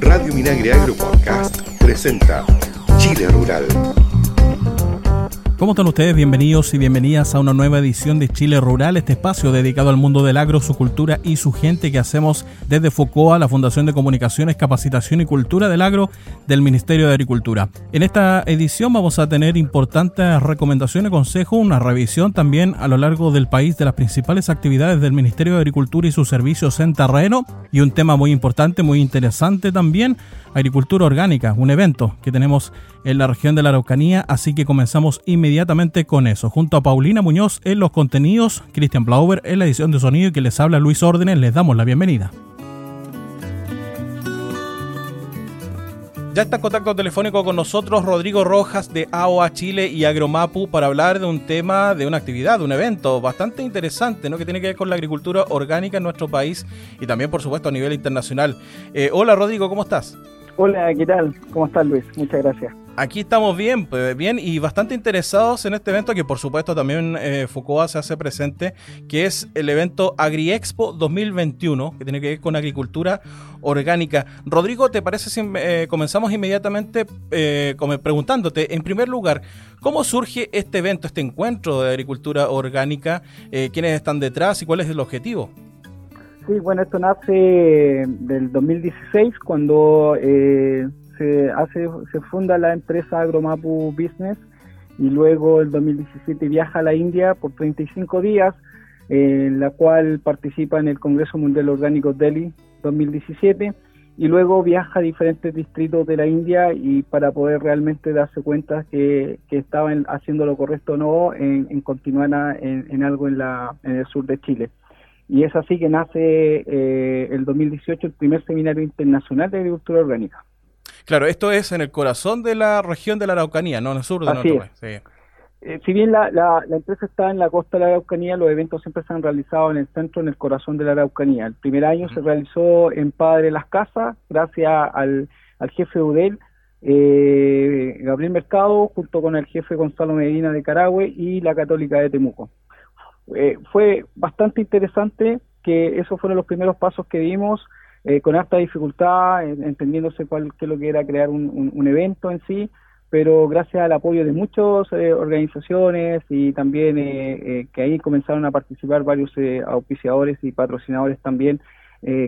Radio Minagre Agro Podcast presenta Chile Rural. ¿Cómo están ustedes? Bienvenidos y bienvenidas a una nueva edición de Chile Rural, este espacio dedicado al mundo del agro, su cultura y su gente que hacemos desde FOCOA, la Fundación de Comunicaciones, Capacitación y Cultura del Agro del Ministerio de Agricultura. En esta edición vamos a tener importantes recomendaciones, consejos, una revisión también a lo largo del país de las principales actividades del Ministerio de Agricultura y sus servicios en terreno y un tema muy importante, muy interesante también, agricultura orgánica, un evento que tenemos en la región de la Araucanía, así que comenzamos inmediatamente con eso. Junto a Paulina Muñoz en los contenidos, Christian Blauber en la edición de sonido y que les habla Luis Órdenes, les damos la bienvenida. Ya está en contacto telefónico con nosotros Rodrigo Rojas de AOA Chile y Agromapu para hablar de un tema, de una actividad, de un evento bastante interesante, ¿no? Que tiene que ver con la agricultura orgánica en nuestro país y también, por supuesto, a nivel internacional. Eh, hola Rodrigo, ¿cómo estás? Hola, ¿qué tal? ¿Cómo estás Luis? Muchas gracias. Aquí estamos bien, pues, bien y bastante interesados en este evento que por supuesto también eh, Foucault se hace presente, que es el evento AgriExpo 2021, que tiene que ver con agricultura orgánica. Rodrigo, ¿te parece si eh, comenzamos inmediatamente eh, preguntándote, en primer lugar, cómo surge este evento, este encuentro de agricultura orgánica? Eh, ¿Quiénes están detrás y cuál es el objetivo? Sí, bueno, esto nace del 2016 cuando eh, se hace, se funda la empresa Agromapu Business y luego el 2017 viaja a la India por 35 días, en la cual participa en el Congreso Mundial Orgánico Delhi 2017 y luego viaja a diferentes distritos de la India y para poder realmente darse cuenta que, que estaban haciendo lo correcto o no en, continuar en, algo en, la, en el sur de Chile. Y es así que nace eh, el 2018 el primer seminario internacional de agricultura orgánica. Claro, esto es en el corazón de la región de la Araucanía, no en el sur de nuestro país. Eh, si bien la, la, empresa está en la costa de la Araucanía, los eventos siempre se han realizado en el centro, en el corazón de la Araucanía. El primer año se realizó en Padre Las Casas, gracias al, al jefe de UDEL, eh, Gabriel Mercado, junto con el jefe Gonzalo Medina de Carahue y la Católica de Temuco. Eh, fue bastante interesante que esos fueron los primeros pasos que dimos eh, con harta dificultad, entendiéndose cuál qué lo que era crear un, evento en sí, pero gracias al apoyo de muchas eh, organizaciones y también eh, que ahí comenzaron a participar varios auspiciadores y patrocinadores también,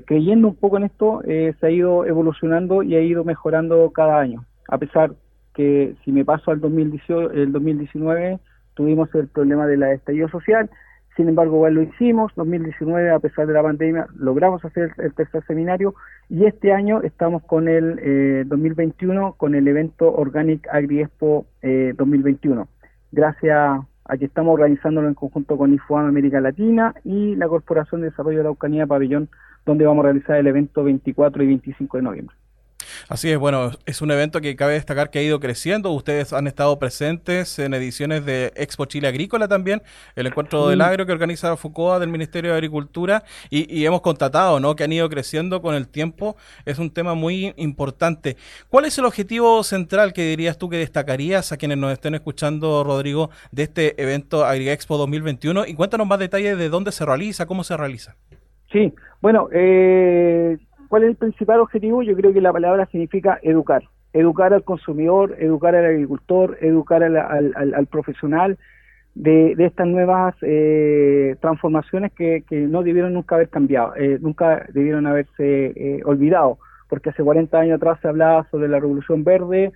creyendo un poco en esto, se ha ido evolucionando y ha ido mejorando cada año, a pesar que si me paso al 2018, el 2019 tuvimos el problema de la estallido social, sin embargo, igual lo hicimos, 2019, a pesar de la pandemia, logramos hacer el tercer seminario y este año estamos con el 2021, eh, con el evento Organic Agri Expo 2021. Eh, Gracias a que estamos organizándolo en conjunto con IFOAM América Latina y la Corporación de Desarrollo de la Eucanía Pabellón, donde vamos a realizar el evento 24 y 25 de noviembre. Así es, bueno, es un evento que cabe destacar que ha ido creciendo. Ustedes han estado presentes en ediciones de Expo Chile Agrícola también, el encuentro del agro que organiza FUCOA del Ministerio de Agricultura y, hemos constatado ¿no? que han ido creciendo con el tiempo. Es un tema muy importante. ¿Cuál es el objetivo central que dirías tú que destacarías a quienes nos estén escuchando, Rodrigo, de este evento AgriExpo 2021? Y cuéntanos más detalles de dónde se realiza, cómo se realiza. Sí, bueno, eh, ¿Cuál es el principal objetivo? Yo creo que la palabra significa educar. Educar al consumidor, educar al agricultor, educar al, profesional de, estas nuevas eh, transformaciones que, no debieron nunca haber cambiado, eh, nunca debieron haberse eh, olvidado, porque hace 40 años atrás se hablaba sobre la revolución verde,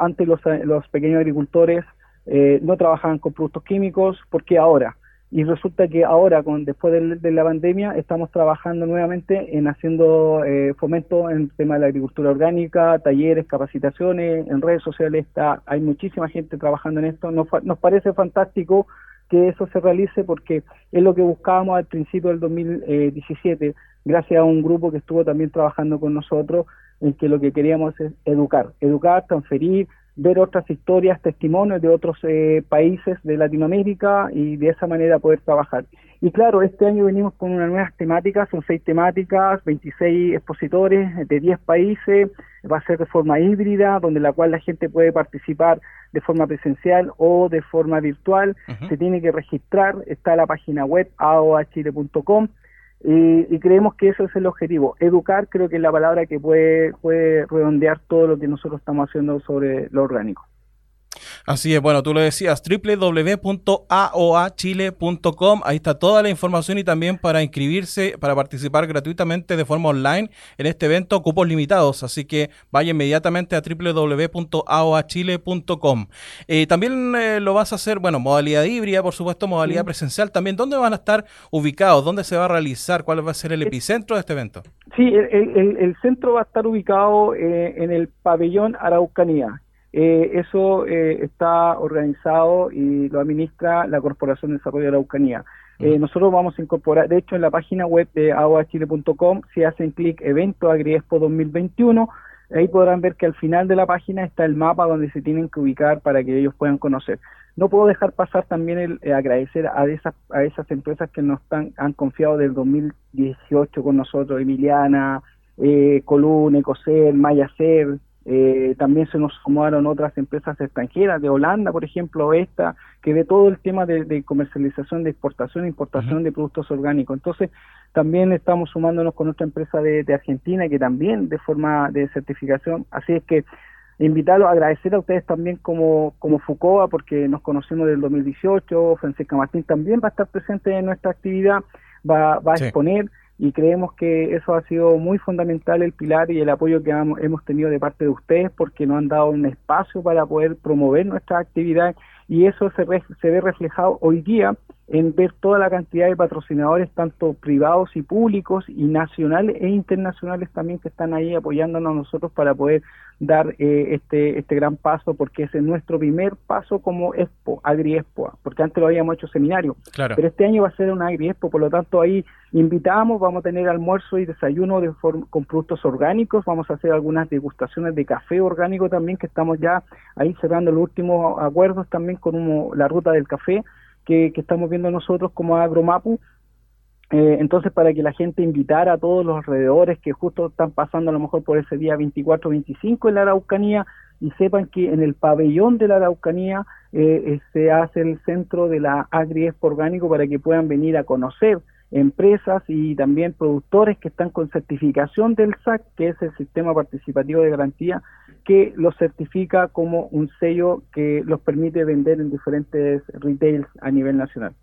antes los, los pequeños agricultores no trabajaban con productos químicos, ¿por qué ahora? Y resulta que ahora, con después de, la pandemia, estamos trabajando nuevamente en haciendo eh, fomento en el tema de la agricultura orgánica, talleres, capacitaciones, en redes sociales está, hay muchísima gente trabajando en esto. Nos, nos parece fantástico que eso se realice porque es lo que buscábamos al principio del 2017, gracias a un grupo que estuvo también trabajando con nosotros, en que lo que queríamos es educar, educar, transferir, ver otras historias, testimonios de otros eh, países de Latinoamérica y de esa manera poder trabajar. Y claro, este año venimos con unas nuevas temáticas, son seis temáticas, 26 expositores de 10 países, va a ser de forma híbrida, donde la cual la gente puede participar de forma presencial o de forma virtual, se tiene que registrar, está la página web aoachile.com y, creemos que eso es el objetivo. Educar creo que es la palabra que puede, puede redondear todo lo que nosotros estamos haciendo sobre lo orgánico. Así es, bueno, tú lo decías, www.aoachile.com, ahí está toda la información y también para inscribirse, para participar gratuitamente de forma online en este evento, cupos limitados, así que vaya inmediatamente a www.aoachile.com. Eh, también eh, lo vas a hacer, bueno, modalidad híbrida, por supuesto, modalidad presencial también. ¿Dónde van a estar ubicados? ¿Dónde se va a realizar? ¿Cuál va a ser el epicentro de este evento? Sí, el, centro va a estar ubicado eh, en el pabellón Araucanía, eh, eso eh, está organizado y lo administra la Corporación de Desarrollo de la Araucanía. Eh, nosotros vamos a incorporar, de hecho en la página web de aguachile.com, si hacen clic evento Agriexpo 2021, ahí podrán ver que al final de la página está el mapa donde se tienen que ubicar para que ellos puedan conocer. No puedo dejar pasar también el agradecer a esas, a esas empresas que nos han confiado del 2018 con nosotros, Emiliana, eh, Colún, Ecocel, Mayacer, eh, también se nos sumaron otras empresas extranjeras, de Holanda, por ejemplo, esta, que ve todo el tema de, comercialización, de exportación e importación de productos orgánicos. Entonces, también estamos sumándonos con otra empresa de, Argentina, que también de forma de certificación. Así es que invitarlos, agradecer a ustedes también como, como FUCOA, porque nos conocemos del 2018, Francisca Martín también va a estar presente en nuestra actividad, va, va a exponer y creemos que eso ha sido muy fundamental el pilar y el apoyo que hemos tenido de parte de ustedes porque nos han dado un espacio para poder promover nuestra actividad y eso se, se ve reflejado hoy día en ver toda la cantidad de patrocinadores, tanto privados y públicos, y nacionales e internacionales también que están ahí apoyándonos a nosotros para poder dar eh, este, este gran paso, porque ese es nuestro primer paso como Expo, Agri-Expo, porque antes lo habíamos hecho seminario, pero este año va a ser un Agri-Expo, por lo tanto ahí invitamos, vamos a tener almuerzo y desayuno de con productos orgánicos, vamos a hacer algunas degustaciones de café orgánico también, que estamos ya ahí cerrando los últimos acuerdos también con la ruta del café, que, estamos viendo nosotros como Agromapu. Eh, entonces, para que la gente invitara a todos los alrededores que justo están pasando a lo mejor por ese día 24-25 en la Araucanía y sepan que en el pabellón de la Araucanía eh, eh, se hace el centro de la Agri Orgánico para que puedan venir a conocer empresas y también productores que están con certificación del SAC, que es el Sistema Participativo de Garantía, que los certifica como un sello que los permite vender en diferentes retails a nivel nacional.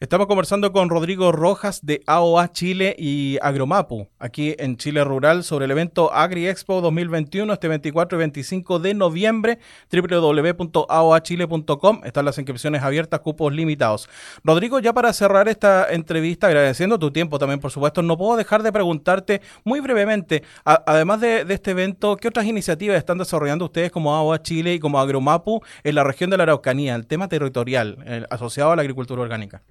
Estamos conversando con Rodrigo Rojas de AOA Chile y Agromapu, aquí en Chile Rural, sobre el evento Agri Expo 2021, este 24 y 25 de noviembre, www.aoachile.com. Están las inscripciones abiertas, cupos limitados. Rodrigo, ya para cerrar esta entrevista, agradeciendo tu tiempo también, por supuesto, no puedo dejar de preguntarte muy brevemente, además de, este evento, ¿qué otras iniciativas están desarrollando ustedes como AOA Chile y como Agromapu en la región de la Araucanía, el tema territorial asociado a la agricultura orgánica?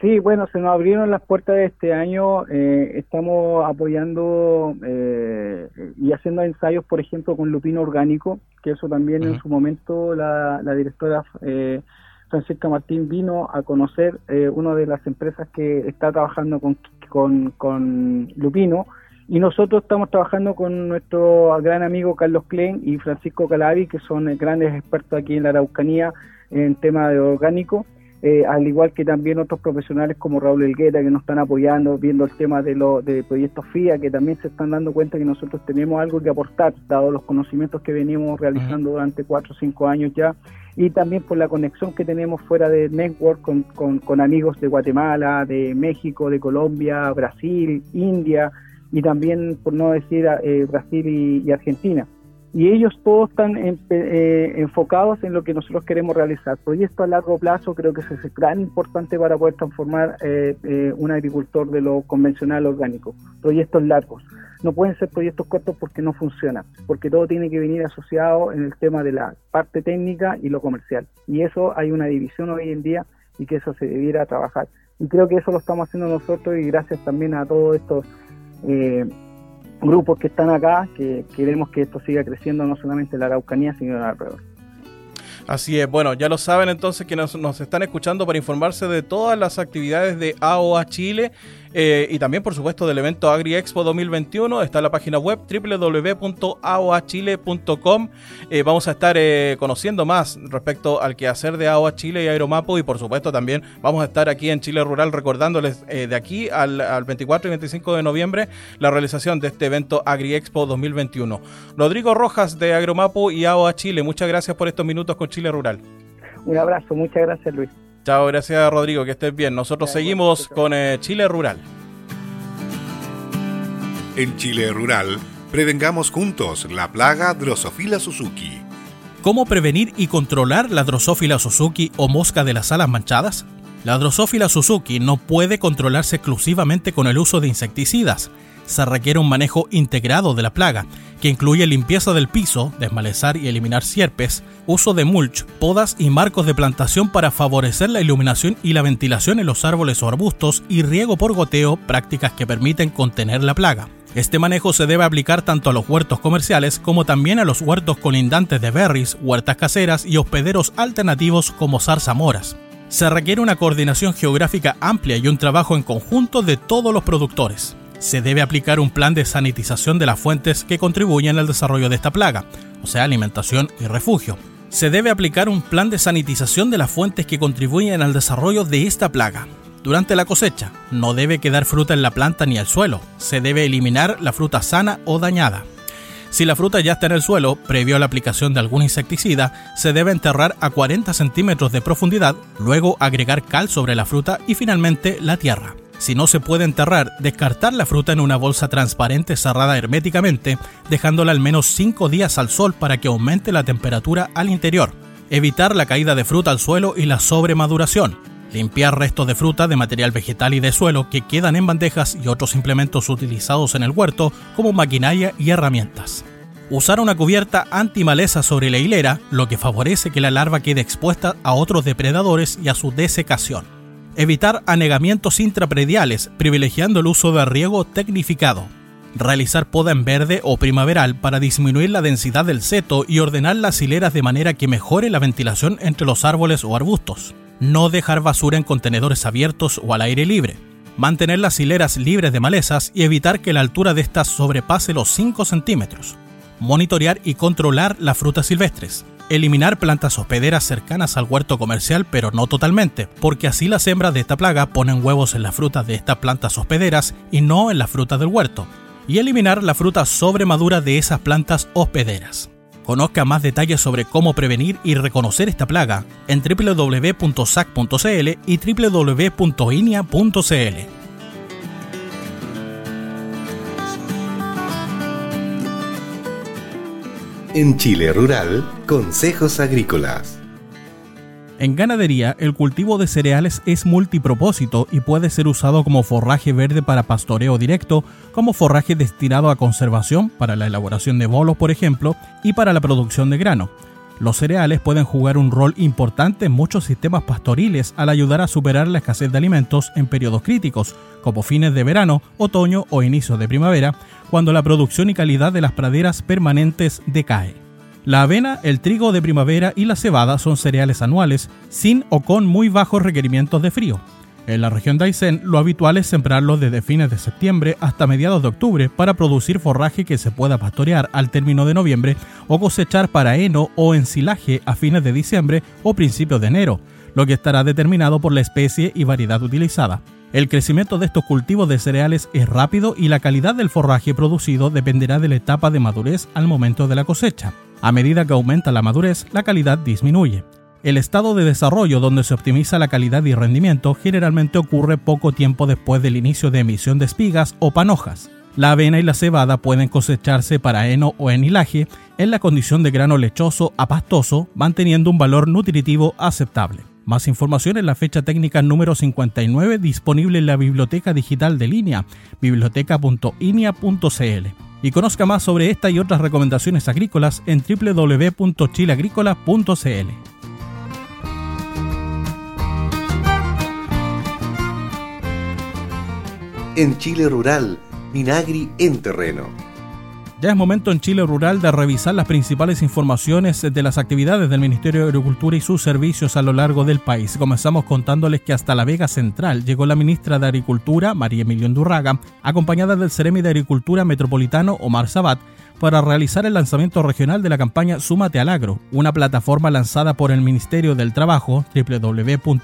Sí, bueno, se nos abrieron las puertas de este año. Eh, estamos apoyando eh, y haciendo ensayos, por ejemplo, con lupino orgánico, que eso también en su momento la, directora eh, Francisca Martín vino a conocer una de las empresas que está trabajando con, con, con lupino. Y nosotros estamos trabajando con nuestro gran amigo Carlos Klein y Francisco Calavi, que son grandes expertos aquí en la Araucanía en tema de orgánico eh, al igual que también otros profesionales como Raúl Elgueta que nos están apoyando, viendo el tema de, los de proyectos FIA, que también se están dando cuenta que nosotros tenemos algo que aportar, dado los conocimientos que venimos realizando durante cuatro o cinco años ya, y también por la conexión que tenemos fuera de Network con, con, amigos de Guatemala, de México, de Colombia, Brasil, India, y también, por no decir, eh, Brasil y Argentina y ellos todos están eh, enfocados en lo que nosotros queremos realizar. Proyectos a largo plazo creo que es gran importante para poder transformar eh, eh, un agricultor de lo convencional orgánico. Proyectos largos. No pueden ser proyectos cortos porque no funcionan, porque todo tiene que venir asociado en el tema de la parte técnica y lo comercial. Y eso hay una división hoy en día y que eso se debiera trabajar. Y creo que eso lo estamos haciendo nosotros y gracias también a todos estos... Grupos que están acá, que queremos que esto siga creciendo no solamente en la Araucanía, sino en alrededor. Así es, bueno, ya lo saben entonces que nos, están escuchando para informarse de todas las actividades de AOA Chile eh, y también, por supuesto, del evento AgriExpo 2021. Está en la página web www.aoachile.com. Eh, vamos a estar eh, conociendo más respecto al quehacer de AOA Chile y Aeromapo y, por supuesto, también vamos a estar aquí en Chile Rural recordándoles de aquí al, al 24 y 25 de noviembre la realización de este evento AgriExpo 2021. Rodrigo Rojas de Agromapo y AOA Chile, muchas gracias por estos minutos con Chile Rural. Un abrazo, muchas gracias Luis. Chao, gracias Rodrigo, que estés bien. Nosotros seguimos con eh, Chile Rural. En Chile Rural, prevengamos juntos la plaga Drosophila Suzuki. ¿Cómo prevenir y controlar la Drosophila Suzuki o mosca de las alas manchadas? La Drosophila Suzuki no puede controlarse exclusivamente con el uso de insecticidas se requiere un manejo integrado de la plaga, que incluye limpieza del piso, desmalezar y eliminar sierpes, uso de mulch, podas y marcos de plantación para favorecer la iluminación y la ventilación en los árboles o arbustos y riego por goteo, prácticas que permiten contener la plaga. Este manejo se debe aplicar tanto a los huertos comerciales como también a los huertos colindantes de berries, huertas caseras y hospederos alternativos como zarzamoras. Se requiere una coordinación geográfica amplia y un trabajo en conjunto de todos los productores se debe aplicar un plan de sanitización de las fuentes que contribuyen al desarrollo de esta plaga, o sea, alimentación y refugio. Se debe aplicar un plan de sanitización de las fuentes que contribuyen al desarrollo de esta plaga. Durante la cosecha, no debe quedar fruta en la planta ni el suelo, se debe eliminar la fruta sana o dañada. Si la fruta ya está en el suelo, previo a la aplicación de algún insecticida, se debe enterrar a 40 centímetros de profundidad, luego agregar cal sobre la fruta y finalmente la tierra. Si no se puede enterrar, descartar la fruta en una bolsa transparente cerrada herméticamente, dejándola al menos 5 días al sol para que aumente la temperatura al interior. Evitar la caída de fruta al suelo y la sobremaduración. Limpiar restos de fruta, de material vegetal y de suelo que quedan en bandejas y otros implementos utilizados en el huerto como maquinaria y herramientas. Usar una cubierta antimaleza sobre la hilera, lo que favorece que la larva quede expuesta a otros depredadores y a su desecación. Evitar anegamientos intraprediales, privilegiando el uso de riego tecnificado. Realizar poda en verde o primaveral para disminuir la densidad del seto y ordenar las hileras de manera que mejore la ventilación entre los árboles o arbustos. No dejar basura en contenedores abiertos o al aire libre. Mantener las hileras libres de malezas y evitar que la altura de estas sobrepase los 5 centímetros. Monitorear y controlar las frutas silvestres eliminar plantas hospederas cercanas al huerto comercial, pero no totalmente, porque así las hembras de esta plaga ponen huevos en las frutas de estas plantas hospederas y no en las frutas del huerto, y eliminar la fruta sobremadura de esas plantas hospederas. Conozca más detalles sobre cómo prevenir y reconocer esta plaga en www.sac.cl y www.inia.cl. En Chile Rural, Consejos Agrícolas. En ganadería, el cultivo de cereales es multipropósito y puede ser usado como forraje verde para pastoreo directo, como forraje destinado a conservación, para la elaboración de bolos, por ejemplo, y para la producción de grano. Los cereales pueden jugar un rol importante en muchos sistemas pastoriles al ayudar a superar la escasez de alimentos en periodos críticos, como fines de verano, otoño o inicios de primavera, cuando la producción y calidad de las praderas permanentes decae. La avena, el trigo de primavera y la cebada son cereales anuales, sin o con muy bajos requerimientos de frío. En la región de Aysén, lo habitual es sembrarlos desde fines de septiembre hasta mediados de octubre para producir forraje que se pueda pastorear al término de noviembre o cosechar para heno o ensilaje a fines de diciembre o principios de enero, lo que estará determinado por la especie y variedad utilizada. El crecimiento de estos cultivos de cereales es rápido y la calidad del forraje producido dependerá de la etapa de madurez al momento de la cosecha. A medida que aumenta la madurez, la calidad disminuye. El estado de desarrollo donde se optimiza la calidad y rendimiento generalmente ocurre poco tiempo después del inicio de emisión de espigas o panojas. La avena y la cebada pueden cosecharse para heno o enilaje en la condición de grano lechoso a pastoso, manteniendo un valor nutritivo aceptable. Más información en la fecha técnica número 59 disponible en la biblioteca digital de línea biblioteca.inia.cl. Y conozca más sobre esta y otras recomendaciones agrícolas en www.chileagrícola.cl. en Chile Rural, Minagri en terreno. Ya es momento en Chile Rural de revisar las principales informaciones de las actividades del Ministerio de Agricultura y sus servicios a lo largo del país. Comenzamos contándoles que hasta la Vega Central llegó la ministra de Agricultura, María Emilio Durraga, acompañada del Ceremi de Agricultura Metropolitano, Omar Sabat, para realizar el lanzamiento regional de la campaña Súmate al Agro, una plataforma lanzada por el Ministerio del Trabajo, www.bne.cl,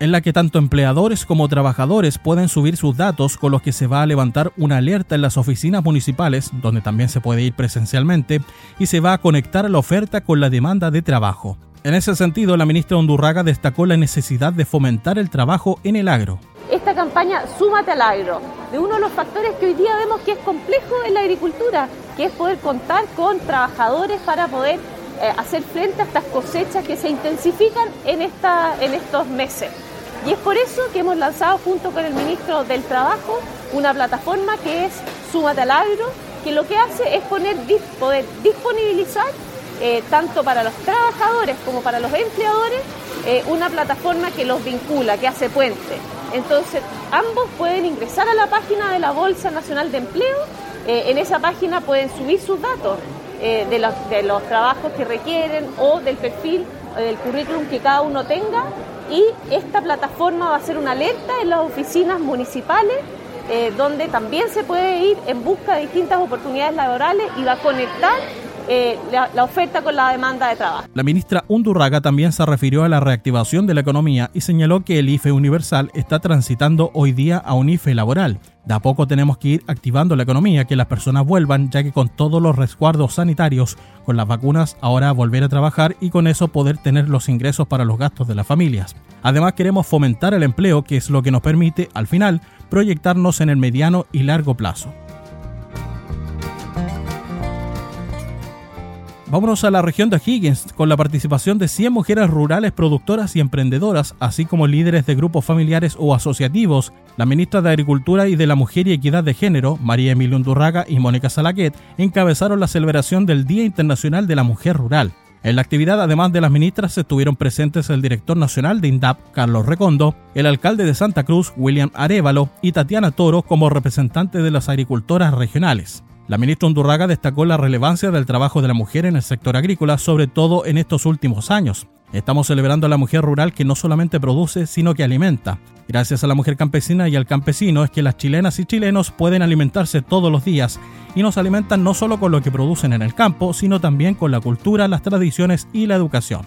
en la que tanto empleadores como trabajadores pueden subir sus datos con los que se va a levantar una alerta en las oficinas municipales, donde también se puede ir presencialmente, y se va a conectar la oferta con la demanda de trabajo. En ese sentido, la ministra Undurraga destacó la necesidad de fomentar el trabajo en el agro esta campaña Súmate al agro, de uno de los factores que hoy día vemos que es complejo en la agricultura, que es poder contar con trabajadores para poder eh, hacer frente a estas cosechas que se intensifican en, esta, en estos meses. Y es por eso que hemos lanzado junto con el ministro del Trabajo una plataforma que es Súmate al agro, que lo que hace es poner, poder disponibilizar eh, tanto para los trabajadores como para los empleadores eh, una plataforma que los vincula, que hace puente. Entonces, ambos pueden ingresar a la página de la Bolsa Nacional de Empleo. Eh, en esa página pueden subir sus datos eh, de, los, de los trabajos que requieren o del perfil, del currículum que cada uno tenga. Y esta plataforma va a ser una alerta en las oficinas municipales donde también se puede ir en busca de distintas oportunidades laborales y va a conectar eh, la, oferta con la demanda de trabajo. La ministra Undurraga también se refirió a la reactivación de la economía y señaló que el IFE universal está transitando hoy día a un IFE laboral. De a poco tenemos que ir activando la economía, que las personas vuelvan, ya que con todos los resguardos sanitarios, con las vacunas, ahora volver a trabajar y con eso poder tener los ingresos para los gastos de las familias. Además queremos fomentar el empleo, que es lo que nos permite, al final, proyectarnos en el mediano y largo plazo. Vámonos a la región de Higgins con la participación de 100 mujeres rurales productoras y emprendedoras, así como líderes de grupos familiares o asociativos. La ministra de Agricultura y de la Mujer y Equidad de Género, María Emilia Undurraga y Mónica Salaquet, encabezaron la celebración del Día Internacional de la Mujer Rural. En la actividad, además de las ministras, estuvieron presentes el director nacional de INDAP, Carlos Recondo, el alcalde de Santa Cruz, William Arevalo, y Tatiana Toro como representante de las agricultoras regionales. La ministra Undurraga destacó la relevancia del trabajo de la mujer en el sector agrícola, sobre todo en estos últimos años. Estamos celebrando a la mujer rural que no solamente produce, sino que alimenta. Gracias a la mujer campesina y al campesino es que las chilenas y chilenos pueden alimentarse todos los días y nos alimentan no solo con lo que producen en el campo, sino también con la cultura, las tradiciones y la educación.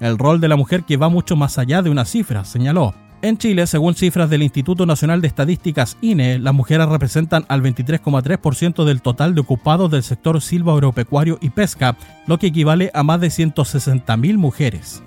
El rol de la mujer que va mucho más allá de una cifra, señaló. En Chile, según cifras del Instituto Nacional de Estadísticas INE, las mujeres representan al 23,3% del total de ocupados del sector silva agropecuario y pesca, lo que equivale a más de 160.000 mujeres.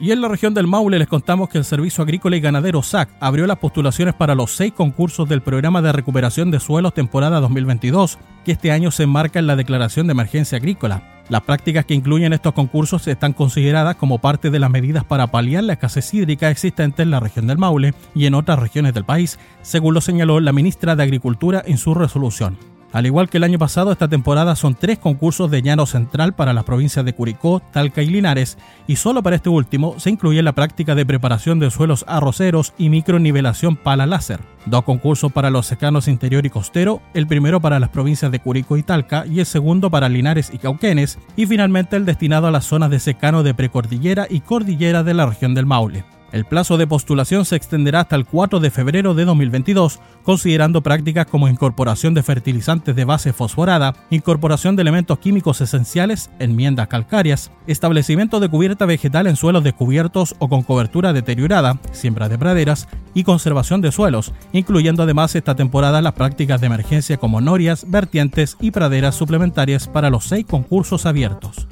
Y en la región del Maule les contamos que el Servicio Agrícola y Ganadero SAC abrió las postulaciones para los seis concursos del Programa de Recuperación de Suelos temporada 2022, que este año se enmarca en la Declaración de Emergencia Agrícola. Las prácticas que incluyen estos concursos están consideradas como parte de las medidas para paliar la escasez hídrica existente en la región del Maule y en otras regiones del país, según lo señaló la ministra de Agricultura en su resolución. Al igual que el año pasado, esta temporada son tres concursos de llano central para las provincias de Curicó, Talca y Linares, y solo para este último se incluye la práctica de preparación de suelos arroceros y micronivelación pala láser. Dos concursos para los secanos interior y costero, el primero para las provincias de Curicó y Talca y el segundo para Linares y Cauquenes, y finalmente el destinado a las zonas de secano de precordillera y cordillera de la región del Maule. El plazo de postulación se extenderá hasta el 4 de febrero de 2022, considerando prácticas como incorporación de fertilizantes de base fosforada, incorporación de elementos químicos esenciales, enmiendas calcáreas, establecimiento de cubierta vegetal en suelos descubiertos o con cobertura deteriorada, siembra de praderas y conservación de suelos, incluyendo además esta temporada las prácticas de emergencia como norias, vertientes y praderas suplementarias para los seis concursos abiertos.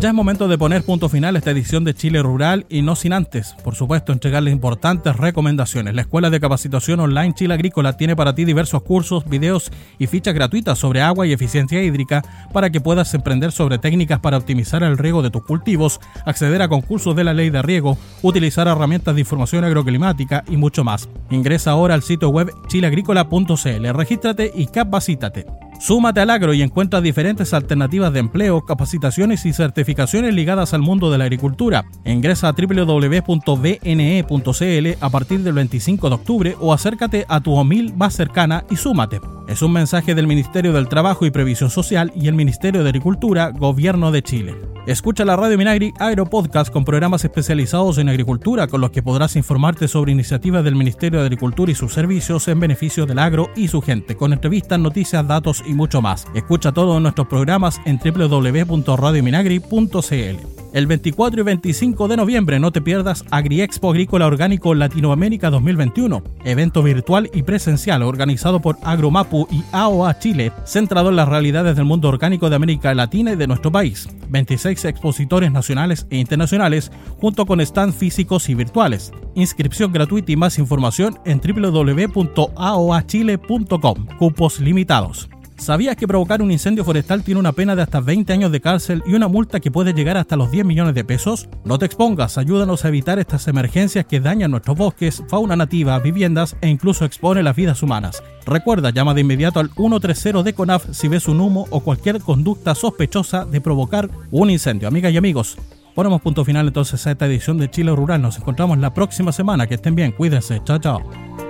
Ya es momento de poner punto final a esta edición de Chile Rural y no sin antes, por supuesto, entregarles importantes recomendaciones. La Escuela de Capacitación Online Chile Agrícola tiene para ti diversos cursos, videos y fichas gratuitas sobre agua y eficiencia hídrica para que puedas emprender sobre técnicas para optimizar el riego de tus cultivos, acceder a concursos de la ley de riego, utilizar herramientas de información agroclimática y mucho más. Ingresa ahora al sitio web chileagrícola.cl, regístrate y capacítate. Súmate al agro y encuentra diferentes alternativas de empleo, capacitaciones y certificaciones ligadas al mundo de la agricultura. Ingresa a www.bne.cl a partir del 25 de octubre o acércate a tu OMIL más cercana y súmate. Es un mensaje del Ministerio del Trabajo y Previsión Social y el Ministerio de Agricultura, Gobierno de Chile. Escucha la Radio Minagri Agro Podcast con programas especializados en agricultura con los que podrás informarte sobre iniciativas del Ministerio de Agricultura y sus servicios en beneficio del agro y su gente, con entrevistas, noticias, datos y mucho más. Escucha todos nuestros programas en www.radiominagri.cl. El 24 y 25 de noviembre no te pierdas AgriExpo Agrícola Orgánico Latinoamérica 2021, evento virtual y presencial organizado por Agromapu y AOA Chile, centrado en las realidades del mundo orgánico de América Latina y de nuestro país. 26 expositores nacionales e internacionales junto con stands físicos y virtuales. Inscripción gratuita y más información en www.aoachile.com. Cupos limitados. ¿Sabías que provocar un incendio forestal tiene una pena de hasta 20 años de cárcel y una multa que puede llegar hasta los 10 millones de pesos? No te expongas, ayúdanos a evitar estas emergencias que dañan nuestros bosques, fauna nativa, viviendas e incluso expone las vidas humanas. Recuerda, llama de inmediato al 130 de CONAF si ves un humo o cualquier conducta sospechosa de provocar un incendio. Amigas y amigos, ponemos punto final entonces a esta edición de Chile Rural. Nos encontramos la próxima semana. Que estén bien, cuídense. Chao, chao.